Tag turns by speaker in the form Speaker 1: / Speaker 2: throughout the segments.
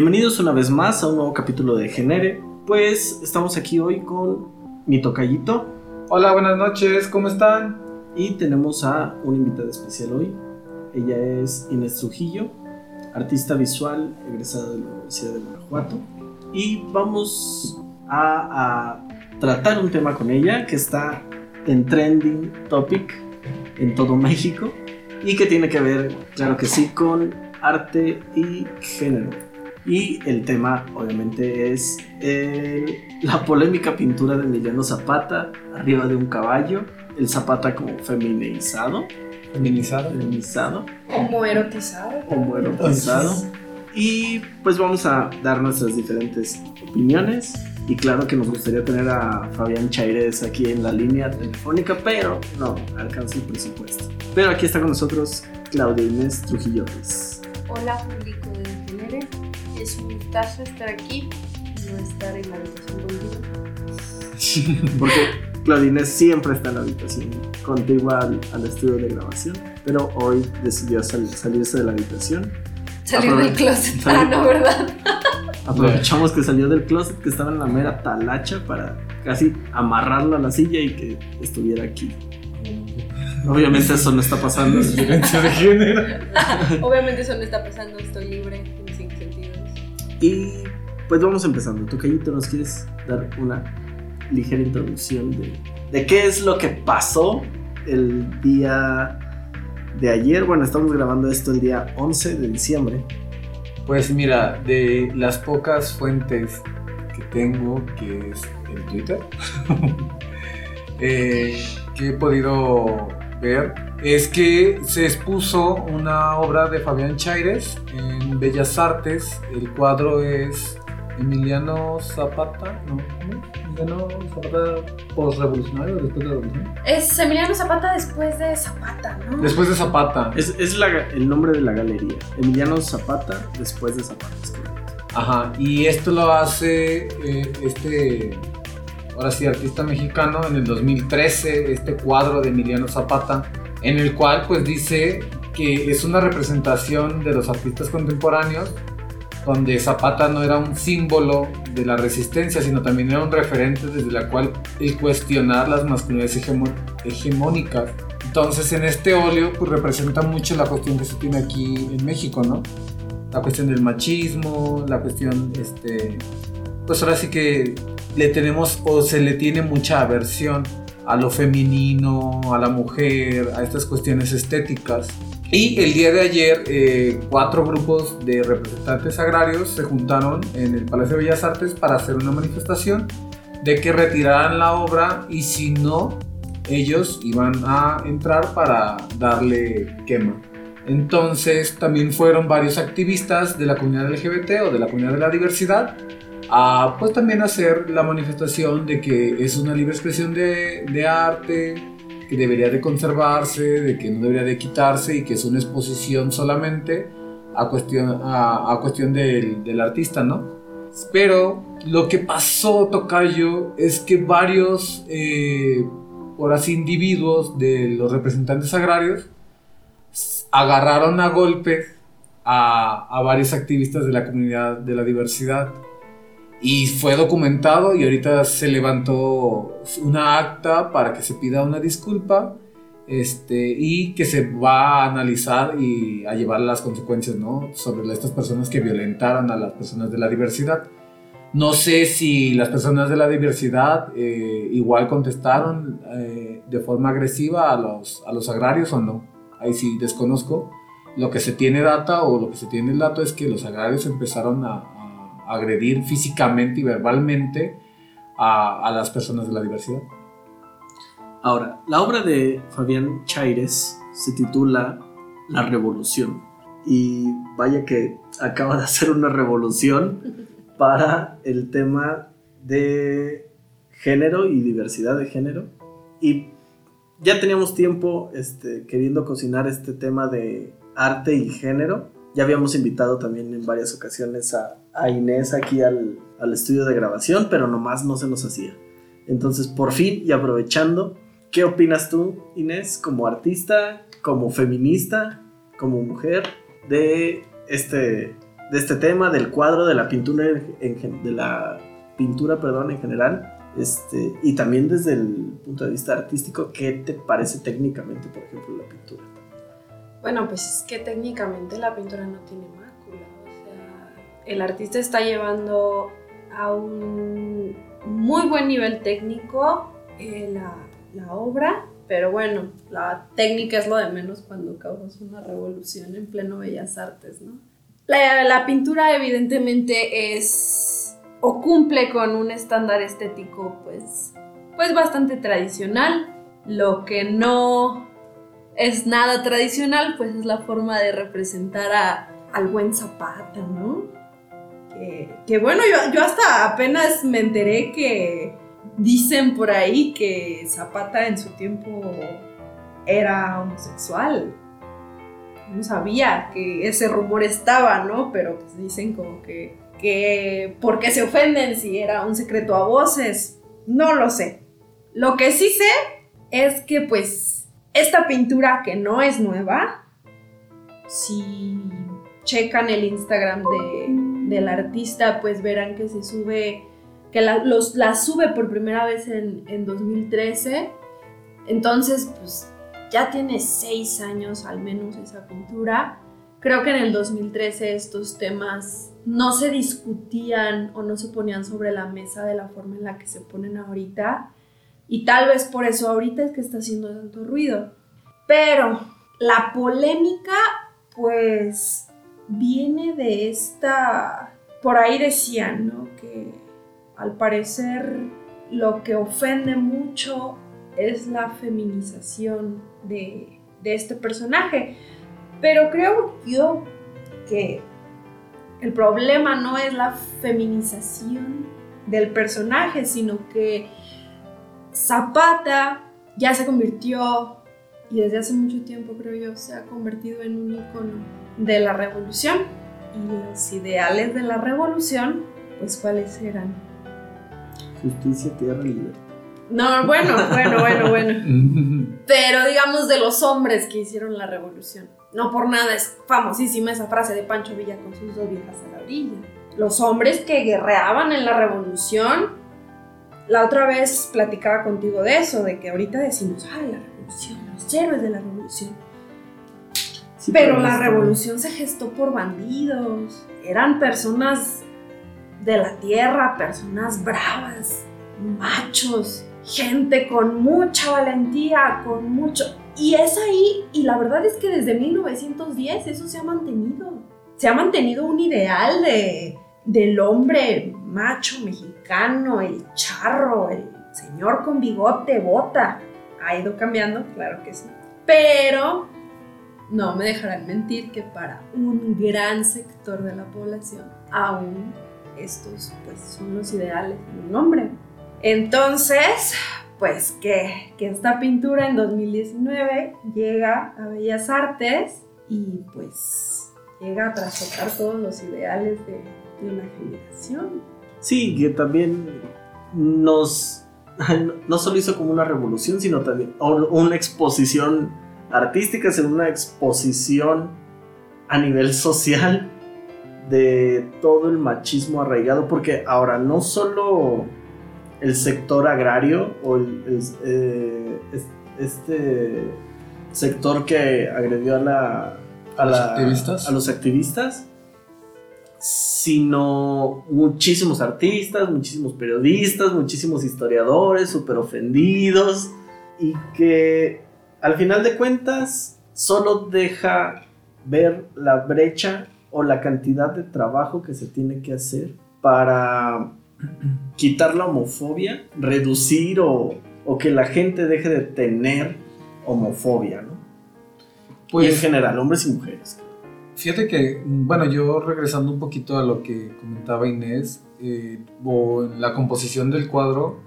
Speaker 1: Bienvenidos una vez más a un nuevo capítulo de Genere. Pues estamos aquí hoy con mi tocallito
Speaker 2: Hola, buenas noches, ¿cómo están?
Speaker 1: y tenemos a una invitada especial hoy. Ella es Inés Trujillo, artista visual egresada de la Universidad de Guanajuato. Y vamos a, a tratar un tema con ella que está en trending topic en todo México y que tiene que ver, claro que sí, con arte y género. Y el tema, obviamente, es el- la polémica pintura de Emiliano Zapata arriba de un caballo. El Zapata como feminizado,
Speaker 2: Feminizado.
Speaker 1: feminizado,
Speaker 3: Como erotizado.
Speaker 1: como erotizado. Y pues vamos a dar nuestras diferentes opiniones. Y claro que nos gustaría tener a Fabián Chaires aquí en la línea telefónica, pero no alcanza el presupuesto. Pero aquí está con nosotros Claudia Inés Trujillo.
Speaker 3: Hola, público. Es un gustazo estar aquí y no estar en la habitación contigo.
Speaker 1: Porque Claudia Inés siempre está en la habitación, contigua al, al estudio de grabación, pero hoy decidió sal- salirse de la habitación.
Speaker 3: Salir
Speaker 1: Aprove-
Speaker 3: del closet.
Speaker 1: salir-
Speaker 3: Ah, no, ¿verdad?
Speaker 1: Aprovechamos que salió del closet, que estaba en la mera talacha, para casi amarrarlo a la silla y que estuviera aquí. Obviamente eso no está pasando.
Speaker 2: Violencia de género.
Speaker 3: Obviamente eso no está pasando. Estoy libre
Speaker 1: Y pues vamos empezando. Tocayito, ¿nos quieres dar una ligera introducción de, de qué es lo que pasó el día de ayer? Bueno, estamos grabando esto el día 11 de diciembre.
Speaker 2: Pues mira, de las pocas fuentes que tengo, que es el Twitter, eh, que he podido ver, es que se expuso una obra de Fabián Chaires en Bellas Artes. El cuadro es Emiliano Zapata, ¿no? Emiliano Zapata postrevolucionario, después de la revolución.
Speaker 3: Es Emiliano Zapata después de Zapata, ¿no?
Speaker 2: Después de Zapata.
Speaker 1: Es, es la- el nombre de la galería. Emiliano Zapata, después de Zapata. es.
Speaker 2: Ajá, y esto lo hace eh, este, ahora sí, artista mexicano en el 2013, este cuadro de Emiliano Zapata, en el cual pues dice que es una representación de los artistas contemporáneos, donde Zapata no era un símbolo de la resistencia, sino también era un referente desde la cual el cuestionar las masculinidades hegemónicas. Entonces en este óleo pues representa mucho la cuestión que se tiene aquí en México, ¿no? la cuestión del machismo, la cuestión, este, pues ahora sí que le tenemos o se le tiene mucha aversión a lo femenino, a la mujer, a estas cuestiones estéticas. Y el día de ayer, eh, cuatro grupos de representantes agrarios se juntaron en el Palacio de Bellas Artes para hacer una manifestación de que retiraran la obra y si no, ellos iban a entrar para darle quema. Entonces también fueron varios activistas de la comunidad LGBT o de la comunidad de la diversidad a pues también hacer la manifestación de que es una libre expresión de, de arte, que debería de conservarse, de que no debería de quitarse y que es una exposición solamente a cuestión, a, a cuestión del, del artista, ¿no? Pero lo que pasó, Tocayo, es que varios, eh, por así, individuos de los representantes agrarios agarraron a golpes a, a varios activistas de la comunidad de la diversidad. Y fue documentado y ahorita se levantó una acta para que se pida una disculpa este, y que se va a analizar y a llevar las consecuencias ¿no? sobre estas personas que violentaron a las personas de la diversidad. No sé si las personas de la diversidad eh, igual contestaron eh, de forma agresiva a los, a los agrarios o no. Ahí sí desconozco. Lo que se tiene data o lo que se tiene el dato es que los agrarios empezaron a, agredir físicamente y verbalmente a, las personas de la diversidad.
Speaker 1: Ahora, la obra de Fabián Chaires se titula La Revolución. Y vaya que acaba de hacer una revolución para el tema de género y diversidad de género. Y ya teníamos tiempo este, queriendo cocinar este tema de arte y género. Ya habíamos invitado también en varias ocasiones a, a Inés aquí al, al estudio de grabación, pero nomás no se nos hacía. Entonces, por fin y aprovechando, ¿qué opinas tú, Inés, como artista, como feminista, como mujer, de este de este tema, del cuadro, de la pintura, en, de la pintura, perdón, en general. Este, y también desde el punto de vista artístico, ¿qué te parece técnicamente, por ejemplo, la pintura?
Speaker 3: Bueno, pues es que técnicamente la pintura no tiene el artista está llevando a un muy buen nivel técnico eh, la, la obra, pero bueno, la técnica es lo de menos cuando causas una revolución en pleno Bellas Artes, ¿no? La, la pintura evidentemente es o cumple con un estándar estético pues, pues bastante tradicional. Lo que no es nada tradicional, pues es la forma de representar a, al buen Zapata, ¿no? Que, bueno, yo, yo hasta apenas me enteré que dicen por ahí que Zapata en su tiempo era homosexual. No sabía que ese rumor estaba, ¿no? Pero pues dicen como que, que ¿por qué se ofenden si era un secreto a voces? No lo sé. Lo que sí sé es que pues esta pintura que no es nueva, si checan el Instagram de, del artista, pues verán que se sube, que la, los, la sube por primera vez en, en 2013. Entonces, pues ya tiene seis años al menos esa pintura. Creo que en el 2013 estos temas no se discutían o no se ponían sobre la mesa de la forma en la que se ponen ahorita. Y tal vez por eso ahorita es que está haciendo tanto ruido. Pero la polémica, pues, viene de esta... Por ahí decían, ¿no? Que al parecer lo que ofende mucho es la feminización de, de este personaje. Pero creo yo que el problema no es la feminización del personaje, sino que Zapata ya se convirtió, y desde hace mucho tiempo creo yo, se ha convertido en un icono de la revolución. Y los ideales de la revolución, pues cuáles eran.
Speaker 1: Justicia, tierra, libertad.
Speaker 3: No, bueno, bueno, bueno, bueno. Pero digamos de los hombres que hicieron la revolución. No por nada es famosísima esa frase de Pancho Villa con sus dos viejas a la orilla. Los hombres que guerreaban en la revolución. La otra vez platicaba contigo de eso, de que ahorita decimos, ay, la revolución, los héroes de la revolución.
Speaker 1: Sí,
Speaker 3: Pero la
Speaker 1: esto-
Speaker 3: revolución se gestó por bandidos. Eran personas de la tierra, personas bravas, machos, gente con mucha valentía, con mucho... Y es ahí, y la verdad es que desde 1910 eso se ha mantenido. Se ha mantenido un ideal de, del hombre macho mexicano, el charro, el señor con bigote, bota. Ha ido cambiando, claro que sí. Pero no me dejarán mentir que para un gran sector de la población aún estos pues son los ideales de un hombre. Entonces, pues que, que esta pintura en 2019 llega a Bellas Artes y pues llega a trastocar todos los ideales de, de una generación.
Speaker 1: Sí, que también nos. No solo hizo como una revolución, sino también una exposición artística, sino una exposición a nivel social de todo el machismo arraigado. Porque ahora no solo el sector agrario o el- el- eh, es- este sector que agredió a la. A,
Speaker 2: ¿Los
Speaker 1: la-
Speaker 2: activistas?
Speaker 1: a los activistas, sino muchísimos artistas, muchísimos periodistas, muchísimos historiadores súper ofendidos y que al final de cuentas solo deja ver la brecha o la cantidad de trabajo que se tiene que hacer para quitar la homofobia, reducir o, o que la gente deje de tener homofobia, ¿no? y en
Speaker 2: Pues
Speaker 1: general, hombres y mujeres.
Speaker 2: Fíjate que, bueno, yo regresando un poquito a lo que comentaba Inés, eh, o en la composición del cuadro,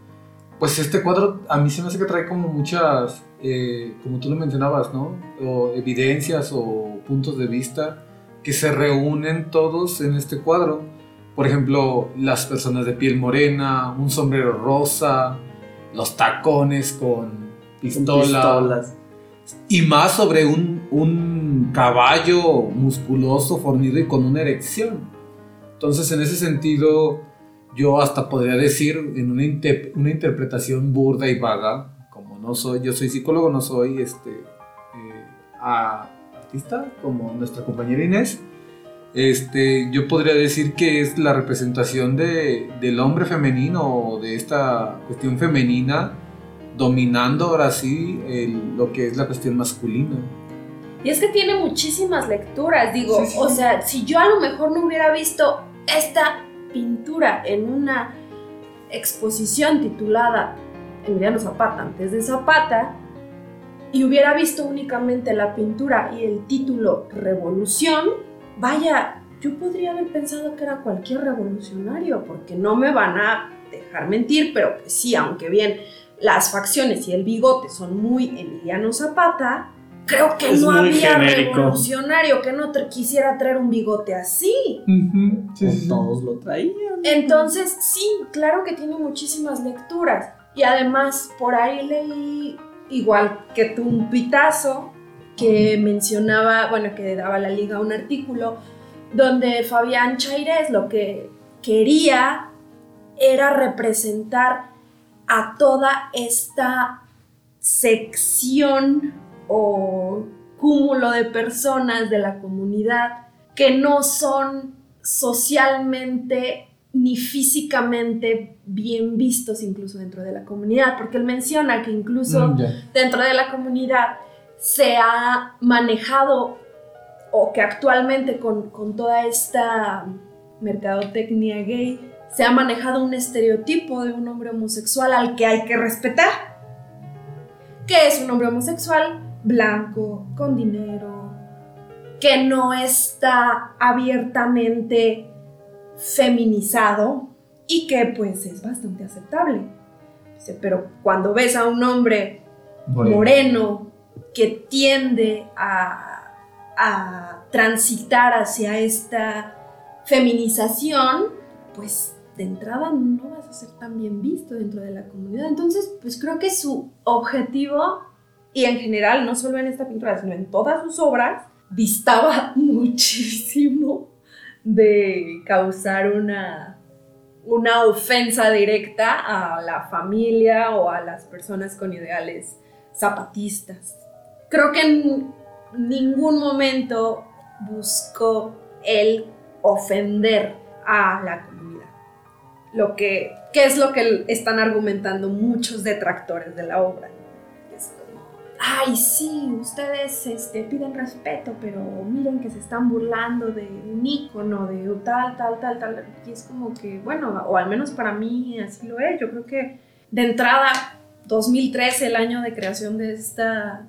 Speaker 2: pues este cuadro a mí se me hace que trae como muchas, eh, como tú lo mencionabas, ¿no? O evidencias o puntos de vista que se reúnen todos en este cuadro. Por ejemplo, las personas de piel morena, un sombrero rosa, los tacones con pistola,
Speaker 1: pistolas.
Speaker 2: y más sobre un, un caballo musculoso, fornido y con una erección. Entonces, en ese sentido, yo hasta podría decir, en una, una interpretación burda y vaga, no soy, yo soy psicólogo, no soy este, eh, artista, como nuestra compañera Inés, este, yo podría decir que es la representación de, del hombre femenino, de esta cuestión femenina, dominando ahora sí lo que es la cuestión masculina.
Speaker 3: Y es que tiene muchísimas lecturas, digo, o sea, si yo a lo mejor no hubiera visto esta pintura en una exposición titulada Emiliano Zapata antes de Zapata, y hubiera visto únicamente la pintura y el título Revolución, vaya, yo podría haber pensado que era cualquier revolucionario, porque no me van a dejar mentir, pero pues sí, aunque bien las facciones y el bigote son muy Emiliano Zapata, creo que no había revolucionario que no quisiera traer un bigote así.
Speaker 1: Todos lo traían.
Speaker 3: Entonces, sí, claro que tiene muchísimas lecturas. Y además, por ahí leí, igual que tú, un pitazo que mencionaba, bueno, que daba la liga un artículo donde Fabián Chaires lo que quería era representar a toda esta sección o cúmulo de personas de la comunidad que no son socialmente ni físicamente bien vistos incluso dentro de la comunidad, porque él menciona que incluso mm, dentro de la comunidad se ha manejado o que actualmente con, con toda esta mercadotecnia gay se ha manejado un estereotipo de un hombre homosexual al que hay que respetar, que es un hombre homosexual blanco, con dinero, que no está abiertamente feminizado y que pues es bastante aceptable. Pero cuando ves a un hombre moreno, que tiende a, a transitar hacia esta feminización, pues de entrada no vas a ser tan bien visto dentro de la comunidad. Entonces, pues creo que su objetivo, y en general, no solo en esta pintura, sino en todas sus obras, distaba muchísimo de causar una, una ofensa directa a la familia o a las personas con ideales zapatistas. Creo que en ningún momento buscó el ofender a la comunidad. Lo que, ¿Qué es lo que están argumentando muchos detractores de la obra? Ay, sí, ustedes este, piden respeto, pero miren que se están burlando de un ícono, de tal, tal, tal, tal. Y es como que, bueno, o al menos para mí así lo es. Yo creo que de entrada, 2013, el año de creación de esta,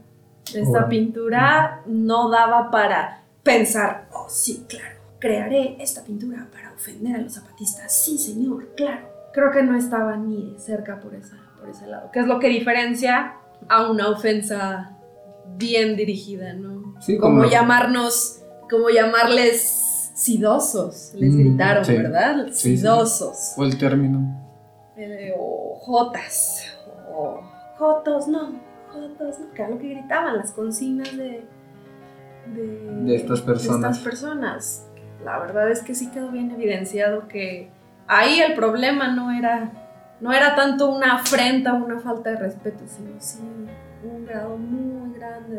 Speaker 3: de esta pintura, no daba para pensar, oh, sí, claro, crearé esta pintura para ofender a los zapatistas. Sí, señor, claro. Creo que no estaba ni cerca por, esa, por ese lado. ¿Qué es lo que diferencia a una ofensa bien dirigida, ¿no? Sí, como, llamarnos, como llamarles sidosos, les mm, gritaron, ¿verdad? sidosos.
Speaker 2: O el término.
Speaker 3: Eh, o jotas, o jotos, no, jotos, no, que lo que gritaban, las consignas de,
Speaker 2: de, estas personas.
Speaker 3: De estas personas. La verdad es que sí quedó bien evidenciado que ahí el problema no era no era tanto una afrenta o una falta de respeto, sino sí un grado muy grande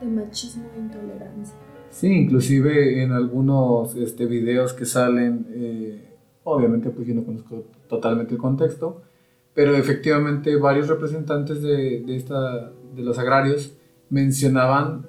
Speaker 3: de, machismo e intolerancia.
Speaker 2: Sí, inclusive en algunos este, videos que salen, eh, obviamente pues yo no conozco totalmente el contexto, pero efectivamente varios representantes de, de, esta, de los agrarios mencionaban,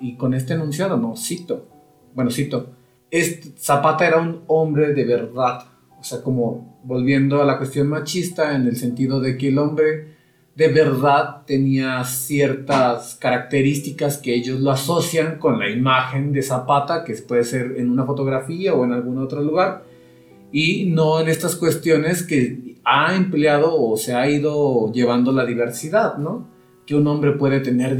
Speaker 2: y con este enunciado, no, cito, bueno, cito, este, Zapata era un hombre de verdad, o sea, como volviendo a la cuestión machista en el sentido de que el hombre de verdad tenía ciertas características que ellos lo asocian con la imagen de Zapata, que puede ser en una fotografía o en algún otro lugar, y no en estas cuestiones que ha empleado o se ha ido llevando la diversidad, ¿no? Que un hombre puede tener,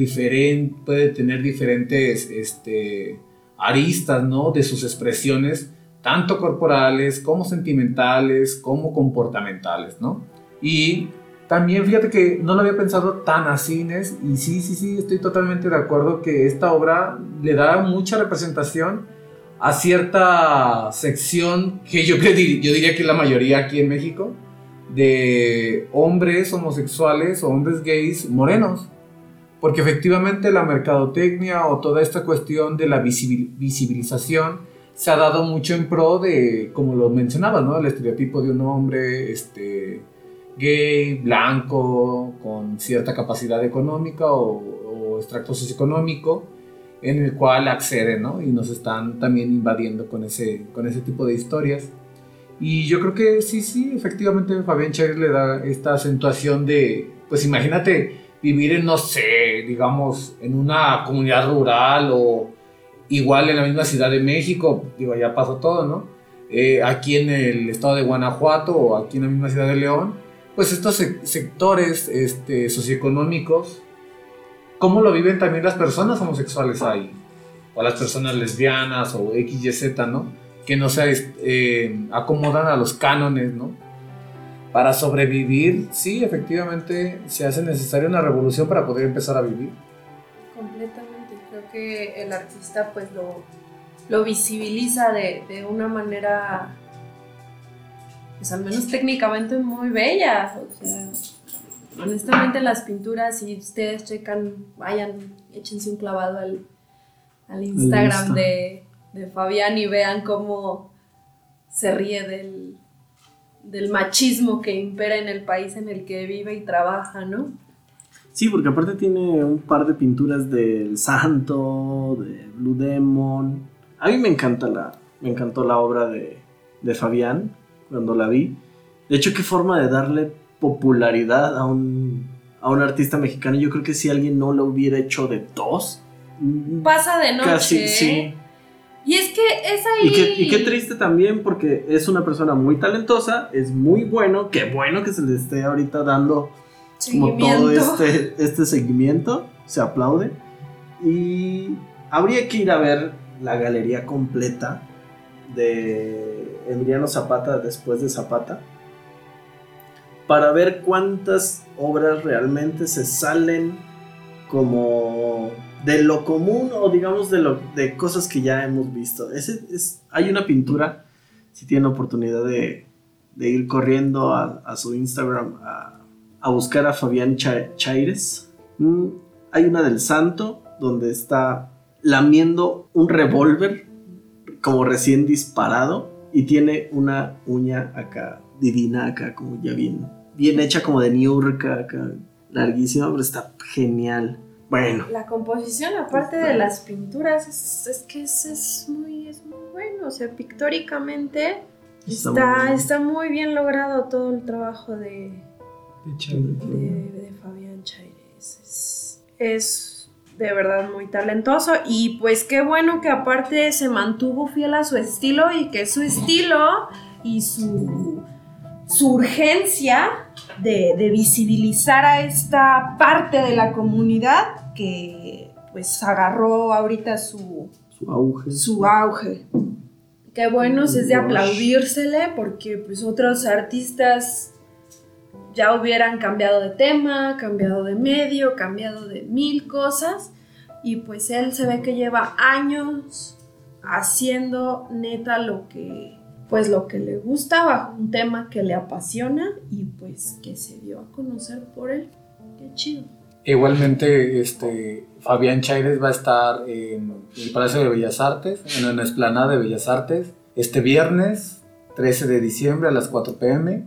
Speaker 2: puede tener diferentes este, aristas, ¿no? De sus expresiones tanto corporales como sentimentales, como comportamentales, ¿no? Y también fíjate que no lo había pensado tan así, Inés, y sí, sí, sí, estoy totalmente de acuerdo que esta obra le da mucha representación a cierta sección que yo, yo diría que la mayoría aquí en México, de hombres homosexuales o hombres gays morenos. Porque efectivamente la mercadotecnia o toda esta cuestión de la visibilización se ha dado mucho en pro de, como lo mencionabas, ¿no? El estereotipo de un hombre este, gay, blanco, con cierta capacidad económica o, o extracto socioeconómico, en el cual acceden, ¿no? Y nos están también invadiendo con ese, con ese tipo de historias. Y yo creo que sí, sí, efectivamente Fabián Chávez le da esta acentuación de, pues imagínate vivir en, no sé, digamos, en una comunidad rural o igual en la misma Ciudad de México, digo, ya pasó todo, ¿no? Eh, aquí en el estado de Guanajuato o aquí en la misma Ciudad de León, pues estos sectores este, socioeconómicos, ¿cómo lo viven también las personas homosexuales ahí? O las personas lesbianas o XYZ, ¿no? que no se eh, acomodan a los cánones, ¿no? Para sobrevivir, sí, efectivamente se hace necesaria una revolución para poder empezar a vivir.
Speaker 3: Completamente, que el artista pues lo, lo visibiliza de, de una manera, pues al menos técnicamente muy bella. O sea, honestamente las pinturas, si ustedes checan, vayan, échense un clavado al, al Instagram de de Fabián y vean cómo se ríe del, del machismo que impera en el país en el que vive y trabaja, ¿no?
Speaker 1: Sí, porque aparte tiene un par de pinturas del Santo, de Blue Demon. A mí me encanta la, me encantó la obra de, de Fabián cuando la vi. De hecho, qué forma de darle popularidad a un, a un artista mexicano. Yo creo que si alguien no lo hubiera hecho de dos,
Speaker 3: pasa de noche. Casi, sí. Y es que es ahí.
Speaker 1: Y qué, y qué, triste también, porque es una persona muy talentosa, es muy bueno, qué bueno que se le esté ahorita dando como todo este, este seguimiento, se aplaude. Y habría que ir a ver la galería completa de Emiliano Zapata después de Zapata para ver cuántas obras realmente se salen como de lo común o digamos de, lo, de cosas que ya hemos visto. Ese es, hay una pintura, si tienen oportunidad de, de ir corriendo a, a su Instagram a, a, buscar a Fabián Chaires. Mm, hay una del santo donde está lamiendo un revólver como recién disparado y tiene una uña acá divina acá como ya bien bien hecha como de Niurka acá larguísima pero está genial bueno.
Speaker 3: La composición, aparte de las pinturas, es, que es, muy, es muy bueno. O sea, pictóricamente está, está, muy, bien. logrado todo el trabajo de, de, Fabián Chaires. Es, de verdad muy talentoso. Y pues qué bueno que aparte se mantuvo fiel a su estilo y que su estilo y su, su urgencia de, de, visibilizar a esta parte de la comunidad que pues agarró ahorita su,
Speaker 1: su auge.
Speaker 3: Su auge. Qué bueno, es de aplaudírsele porque pues otros artistas ya hubieran cambiado de tema, cambiado de medio, cambiado de mil cosas y pues él se ve que lleva años haciendo neta lo que pues lo que le gusta bajo un tema que le apasiona y pues que se dio a conocer por él. Qué chido.
Speaker 2: Igualmente, este, Fabián Chaires va a estar en el Palacio de Bellas Artes, en la Esplanada de Bellas Artes, este viernes 13 de diciembre a las 4 pm.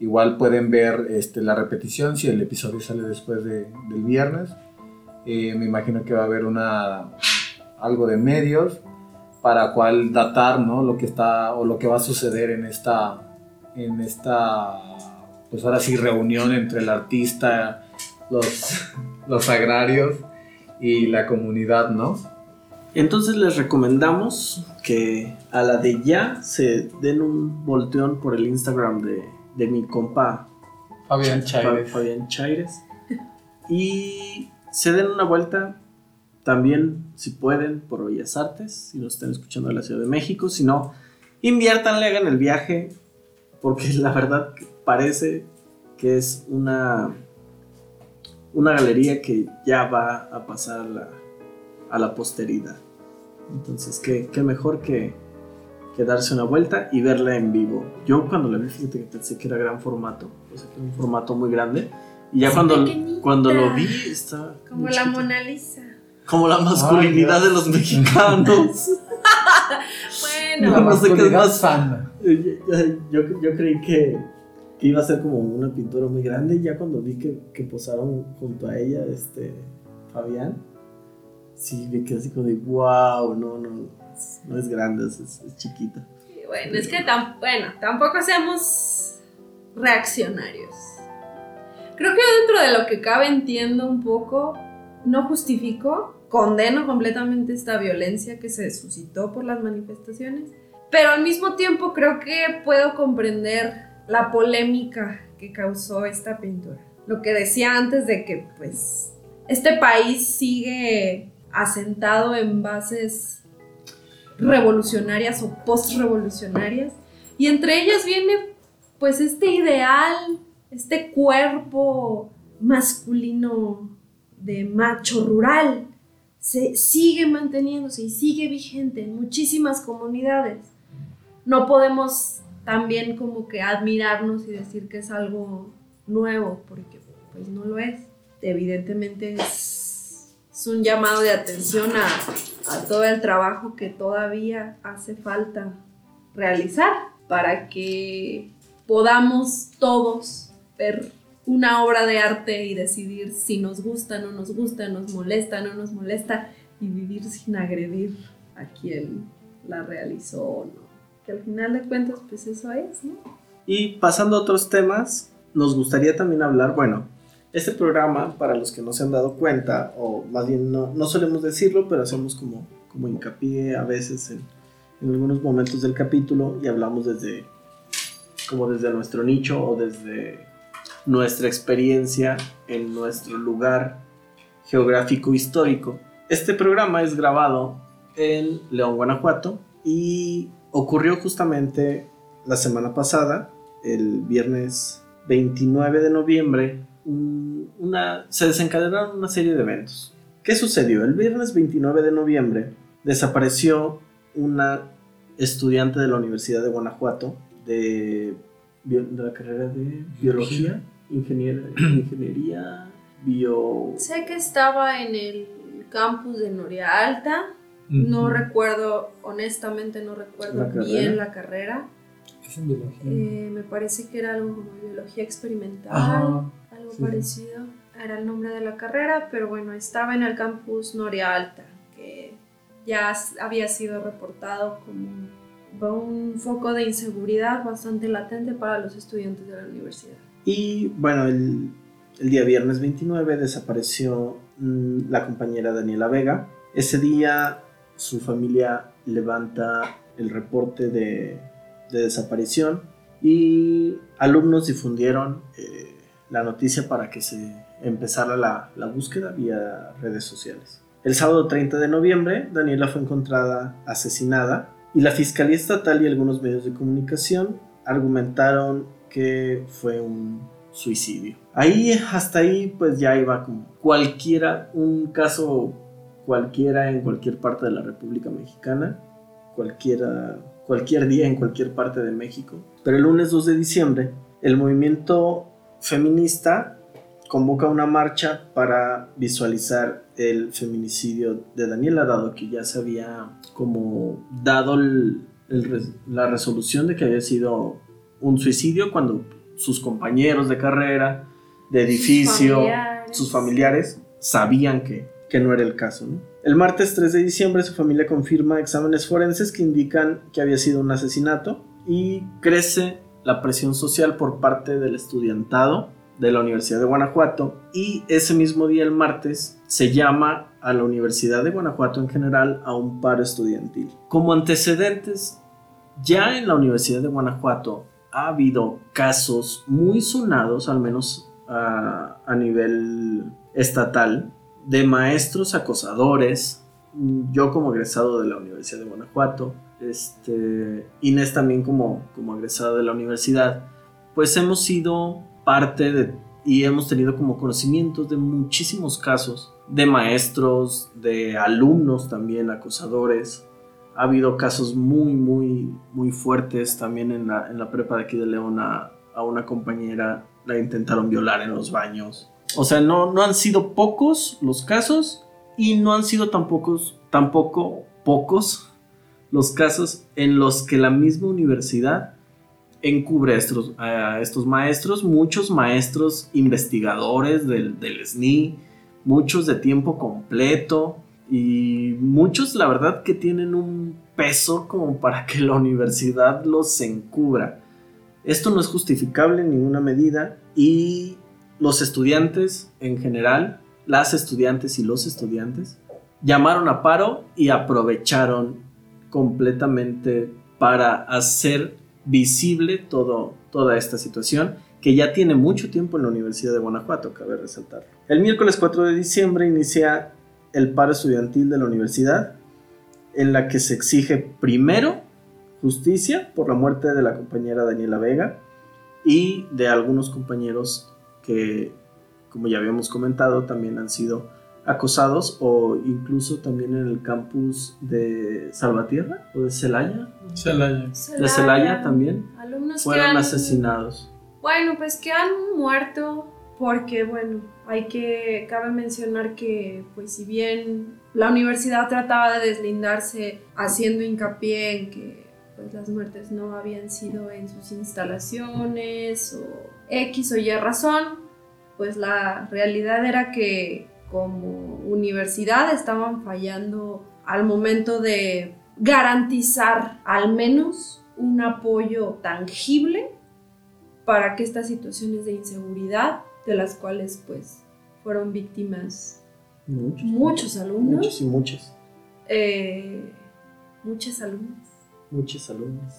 Speaker 2: Igual pueden ver este, la repetición si el episodio sale después de, del viernes. Eh, me imagino que va a haber una, algo de medios para cual datar ¿no? lo que está o lo que va a suceder en esta, en esta pues ahora sí, reunión entre el artista los, los agrarios y la comunidad, ¿no?
Speaker 1: Entonces les recomendamos que a la de ya se den un volteón por el Instagram de, de mi compa
Speaker 2: Fabián Chaires.
Speaker 1: Fabián Chaires. Y se den una vuelta también, si pueden, por Bellas Artes, si nos están escuchando de la Ciudad de México. Si no, inviértanle, hagan el viaje, porque la verdad parece que es una una galería que ya va a pasar a la, posteridad. Entonces, qué, qué mejor que, que darse una vuelta y verla en vivo. Yo cuando la vi, fíjate que pensé que era gran formato, o sea, que era un formato muy grande. Y ya
Speaker 3: Así
Speaker 1: cuando,
Speaker 3: pequeñita.
Speaker 1: cuando lo vi, está...
Speaker 3: Como la
Speaker 1: chiquito.
Speaker 3: Mona Lisa.
Speaker 1: Como la masculinidad
Speaker 2: Ay,
Speaker 1: de los mexicanos.
Speaker 3: Bueno,
Speaker 1: No, no sé qué es más.
Speaker 2: sana.
Speaker 1: Eh, yo, yo creí que, que iba a ser como una pintura muy grande y ya cuando vi que, que posaron junto a ella, este, Fabián, sí, me quedé así como de, wow, no, no, no es grande, es, chiquita.
Speaker 3: Bueno, es que tam- bueno, tampoco seamos reaccionarios. Creo que dentro de lo que cabe entiendo un poco, no justifico, condeno completamente esta violencia que se suscitó por las manifestaciones, pero al mismo tiempo creo que puedo comprender la polémica que causó esta pintura. Lo que decía antes de que pues este país sigue asentado en bases revolucionarias o post-revolucionarias. Y entre ellas viene pues este ideal, este cuerpo masculino de macho rural. Se sigue manteniéndose y sigue vigente en muchísimas comunidades. No podemos también como que admirarnos y decir que es algo nuevo, porque pues no lo es. Evidentemente es, es un llamado de atención a, a todo el trabajo que todavía hace falta realizar para que podamos todos ver una obra de arte y decidir si nos gusta, no nos gusta, nos molesta, no nos molesta y vivir sin agredir a quien la realizó o no. Que al final de cuentas pues eso es, ¿no?
Speaker 1: Y pasando a otros temas, nos gustaría también hablar, bueno, este programa, para los que no se han dado cuenta, o más bien no, no solemos decirlo, pero hacemos como, como hincapié a veces en, en algunos momentos del capítulo y hablamos desde, como desde nuestro nicho o desde nuestra experiencia en nuestro lugar geográfico histórico. Este programa es grabado en León, Guanajuato y ocurrió justamente la semana pasada, el viernes 29 de noviembre, una, se desencadenaron una serie de eventos. ¿Qué sucedió? El viernes 29 de noviembre desapareció una estudiante de la Universidad de Guanajuato de, de la carrera de biología, ingenier- ingeniería, bio...
Speaker 3: Sé que estaba en el campus de Noria Alta, no recuerdo, honestamente no recuerdo
Speaker 1: La
Speaker 3: bien la carrera.
Speaker 2: Es en biología.
Speaker 3: Eh, me parece que era algo como biología experimental,
Speaker 2: Ajá,
Speaker 3: algo
Speaker 2: sí.
Speaker 3: parecido. Era el nombre de la carrera, pero bueno, estaba en el campus Noria Alta, que ya había sido reportado como un foco de inseguridad bastante latente para los estudiantes de la universidad.
Speaker 1: Y bueno, el, el día viernes 29 desapareció mm, la compañera Daniela Vega. Ese día su familia levanta el reporte de, de desaparición y alumnos difundieron eh, la noticia para que se empezara la, la búsqueda vía redes sociales. El sábado 30 de noviembre, Daniela fue encontrada asesinada y la Fiscalía Estatal y algunos medios de comunicación argumentaron que fue un suicidio. Ahí, hasta ahí, pues ya iba como cualquiera, un caso cualquiera en cualquier parte de la República Mexicana, cualquiera, cualquier día en cualquier parte de México. Pero el lunes 2 de diciembre, el movimiento feminista convoca una marcha para visualizar el feminicidio de Daniela, dado que ya se había como dado el- el res- la resolución de que había sido un suicidio cuando sus compañeros de carrera, de edificio,
Speaker 3: familiares.
Speaker 1: sus familiares sabían que, que no era el caso. ¿no? El martes 3 de diciembre su familia confirma exámenes forenses que indican que había sido un asesinato y crece la presión social por parte del estudiantado de la Universidad de Guanajuato y ese mismo día, el martes, se llama a la Universidad de Guanajuato en general a un paro estudiantil. Como antecedentes, ya en la Universidad de Guanajuato ha habido casos muy sonados, al menos a, a nivel estatal, de maestros acosadores. Yo como egresado de la Universidad de Guanajuato, este, Inés también como, como egresada de la universidad, pues hemos sido parte de y hemos tenido como conocimientos de muchísimos casos de maestros, de alumnos también, acosadores. Ha habido casos muy, muy, muy fuertes también en la, en la prepa de aquí de León a, a una compañera la intentaron violar en los baños. O sea, no, no han sido pocos los casos y no han sido tampoco, tampoco pocos los casos en los que la misma universidad encubre a estos, estos maestros, muchos maestros investigadores del, del SNI, muchos de tiempo completo y muchos la verdad que tienen un peso como para que la universidad los encubra. Esto no es justificable en ninguna medida y los estudiantes en general, las estudiantes y los estudiantes, llamaron a paro y aprovecharon completamente para hacer visible toda esta situación que ya tiene mucho tiempo en la Universidad de Guanajuato, cabe resaltarlo. El miércoles 4 de diciembre inicia el paro estudiantil de la universidad, en la que se exige primero justicia por la muerte de la compañera Daniela Vega y de algunos compañeros que, como ya habíamos comentado, también han sido acosados o incluso también en el campus de Salvatierra o de Celaya.
Speaker 2: Celaya.
Speaker 1: De Celaya también
Speaker 3: Alumnos
Speaker 1: fueron
Speaker 3: que han,
Speaker 1: asesinados.
Speaker 3: Bueno, pues que han muerto porque, bueno, hay que, cabe mencionar que, pues si bien la universidad trataba de deslindarse haciendo hincapié en que pues las muertes no habían sido en sus instalaciones o X o Y razón, pues la realidad era que como universidad estaban fallando al momento de garantizar al menos un apoyo tangible para que estas situaciones de inseguridad, de las cuales pues fueron víctimas
Speaker 1: Muchos,
Speaker 3: muchos alumnos,
Speaker 1: muchos y muchas,
Speaker 3: eh, muchas alumnas,
Speaker 1: muchos alumnos.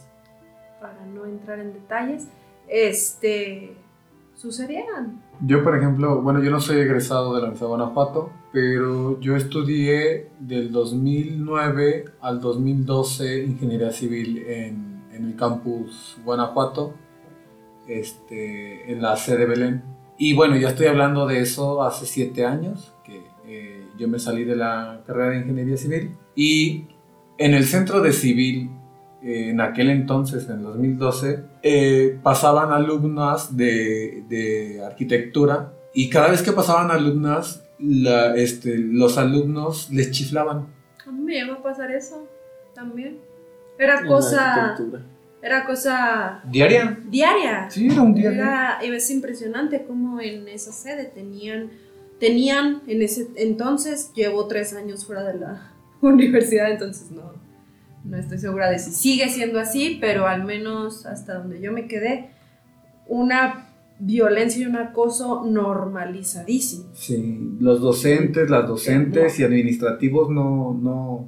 Speaker 3: para no entrar en detalles, este, sucedieran.
Speaker 2: Yo, por ejemplo, bueno, yo no soy egresado de la Universidad de Guanajuato, pero yo estudié del 2009 al 2012 ingeniería civil en, en el campus Guanajuato, este, en la sede Belén. Y bueno, ya estoy hablando de eso hace siete años, que eh, yo me salí de la carrera de ingeniería civil. Y en el centro de civil, eh, en aquel entonces, en 2012, eh, pasaban alumnas de, de arquitectura y cada vez que pasaban alumnas, la- este, los alumnos les chiflaban.
Speaker 3: A mí me llegó a pasar eso también. Era cosa,
Speaker 1: arquitectura.
Speaker 3: era cosa
Speaker 2: ¿Diaria?
Speaker 3: diaria.
Speaker 2: Sí, era un diario.
Speaker 3: Era, y es impresionante cómo en esa sede tenían, tenían en ese entonces, llevo tres años fuera de la universidad, entonces no, no estoy segura de si sigue siendo así, pero al menos hasta donde yo me quedé, una violencia y un acoso normalizadísimo.
Speaker 2: Sí, los docentes, las docentes y administrativos no, no,